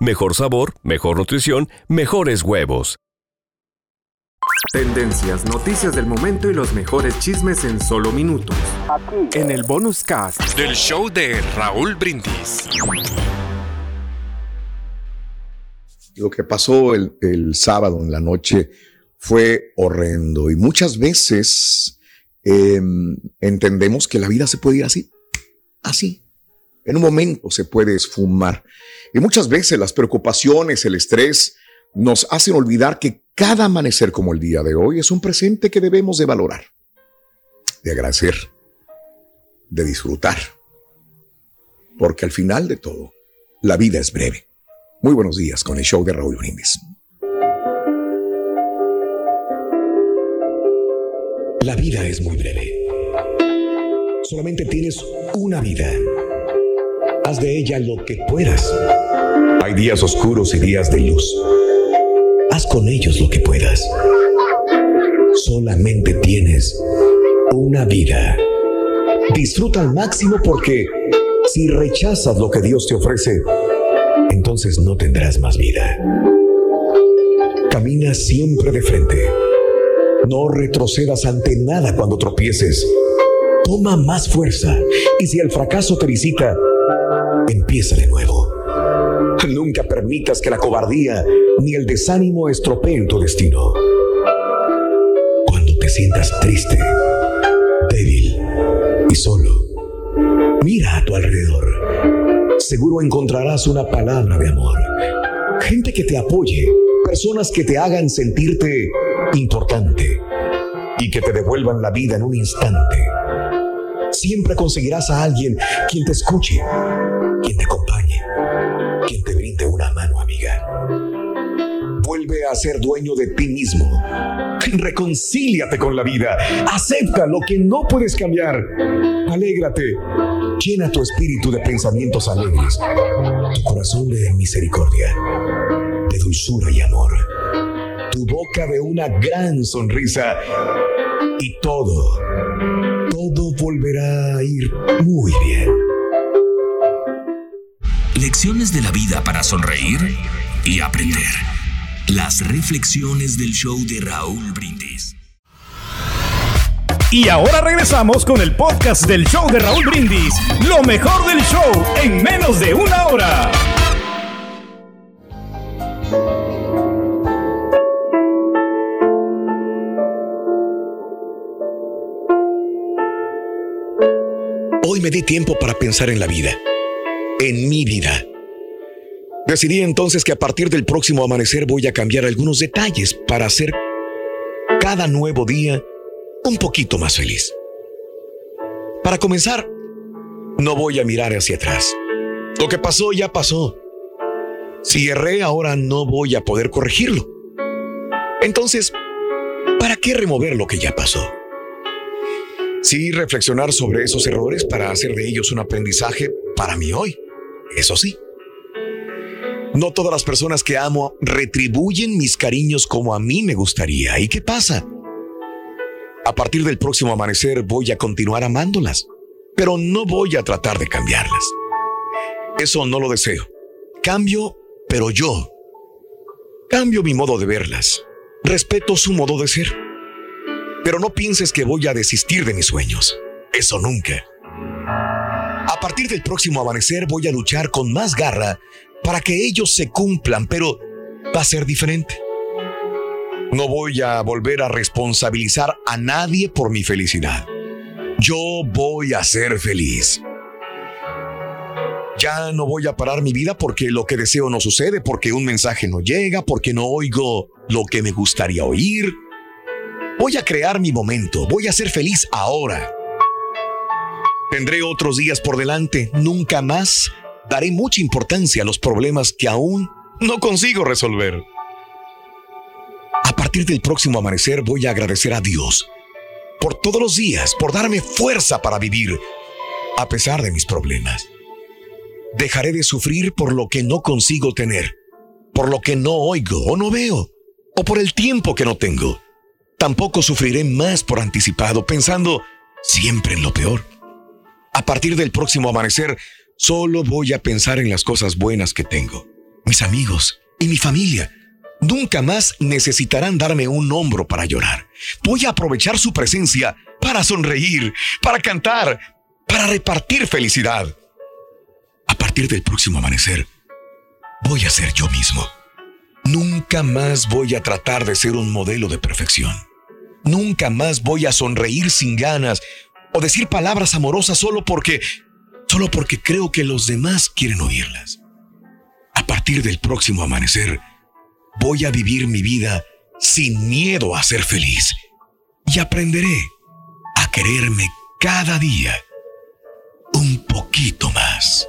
Mejor sabor, mejor nutrición, mejores huevos. Tendencias, noticias del momento y los mejores chismes en solo minutos. En el bonus cast del show de Raúl Brindis. Lo que pasó el, el sábado en la noche fue horrendo y muchas veces em, entendemos que la vida se puede ir así, así. En un momento se puede esfumar. Y muchas veces las preocupaciones, el estrés, nos hacen olvidar que cada amanecer como el día de hoy es un presente que debemos de valorar, de agradecer, de disfrutar. Porque al final de todo, la vida es breve. Muy buenos días con el show de Raúl Brindis. La vida es muy breve. Solamente tienes una vida. Haz de ella lo que puedas. Hay días oscuros y días de luz. Haz con ellos lo que puedas. Solamente tienes una vida. Disfruta al máximo porque si rechazas lo que Dios te ofrece, entonces no tendrás más vida. Camina siempre de frente. No retrocedas ante nada cuando tropieces. Toma más fuerza y si el fracaso te visita, empieza de nuevo. Nunca permitas que la cobardía ni el desánimo estropeen tu destino. Cuando te sientas triste, débil y solo, mira a tu alrededor. Seguro encontrarás una palabra de amor. Gente que te apoye, personas que te hagan sentirte importante y que te devuelvan la vida en un instante. Siempre conseguirás a alguien quien te escuche, quien te acompañe, quien te brinde una mano amiga. Vuelve a ser dueño de ti mismo. Reconcíliate con la vida. Acepta lo que no puedes cambiar. Alégrate. Llena tu espíritu de pensamientos alegres, tu corazón de misericordia, de dulzura y amor, tu boca de una gran sonrisa y todo, todo volverá a ir muy bien. Lecciones de la vida para sonreír y aprender. Las reflexiones del show de Raúl Brindis. Y ahora regresamos con el podcast del show de Raúl Brindis. Lo mejor del show en menos de una hora. Hoy me di tiempo para pensar en la vida, en mi vida. Decidí entonces que a partir del próximo amanecer voy a cambiar algunos detalles para hacer cada nuevo día un poquito más feliz. Para comenzar, no voy a mirar hacia atrás. Lo que pasó ya pasó. Si erré ahora no voy a poder corregirlo. Entonces, ¿para qué remover lo que ya pasó? Sí, reflexionar sobre esos errores para hacer de ellos un aprendizaje para mí hoy. Eso sí. No todas las personas que amo retribuyen mis cariños como a mí me gustaría. ¿Y qué pasa? A partir del próximo amanecer voy a continuar amándolas, pero no voy a tratar de cambiarlas. Eso no lo deseo. Cambio, pero yo. Cambio mi modo de verlas. Respeto su modo de ser. Pero no pienses que voy a desistir de mis sueños. Eso nunca. A partir del próximo amanecer voy a luchar con más garra para que ellos se cumplan, pero va a ser diferente. No voy a volver a responsabilizar a nadie por mi felicidad. Yo voy a ser feliz. Ya no voy a parar mi vida porque lo que deseo no sucede, porque un mensaje no llega, porque no oigo lo que me gustaría oír. Voy a crear mi momento, voy a ser feliz ahora. Tendré otros días por delante, nunca más daré mucha importancia a los problemas que aún no consigo resolver. A partir del próximo amanecer voy a agradecer a Dios por todos los días, por darme fuerza para vivir, a pesar de mis problemas. Dejaré de sufrir por lo que no consigo tener, por lo que no oigo o no veo, o por el tiempo que no tengo. Tampoco sufriré más por anticipado, pensando siempre en lo peor. A partir del próximo amanecer, solo voy a pensar en las cosas buenas que tengo, mis amigos y mi familia. Nunca más necesitarán darme un hombro para llorar. Voy a aprovechar su presencia para sonreír, para cantar, para repartir felicidad a partir del próximo amanecer, voy a ser yo mismo. Nunca más voy a tratar de ser un modelo de perfección. Nunca más voy a sonreír sin ganas o decir palabras amorosas solo porque, solo porque creo que los demás quieren oírlas. A partir del próximo amanecer, voy a vivir mi vida sin miedo a ser feliz y aprenderé a quererme cada día un poquito más.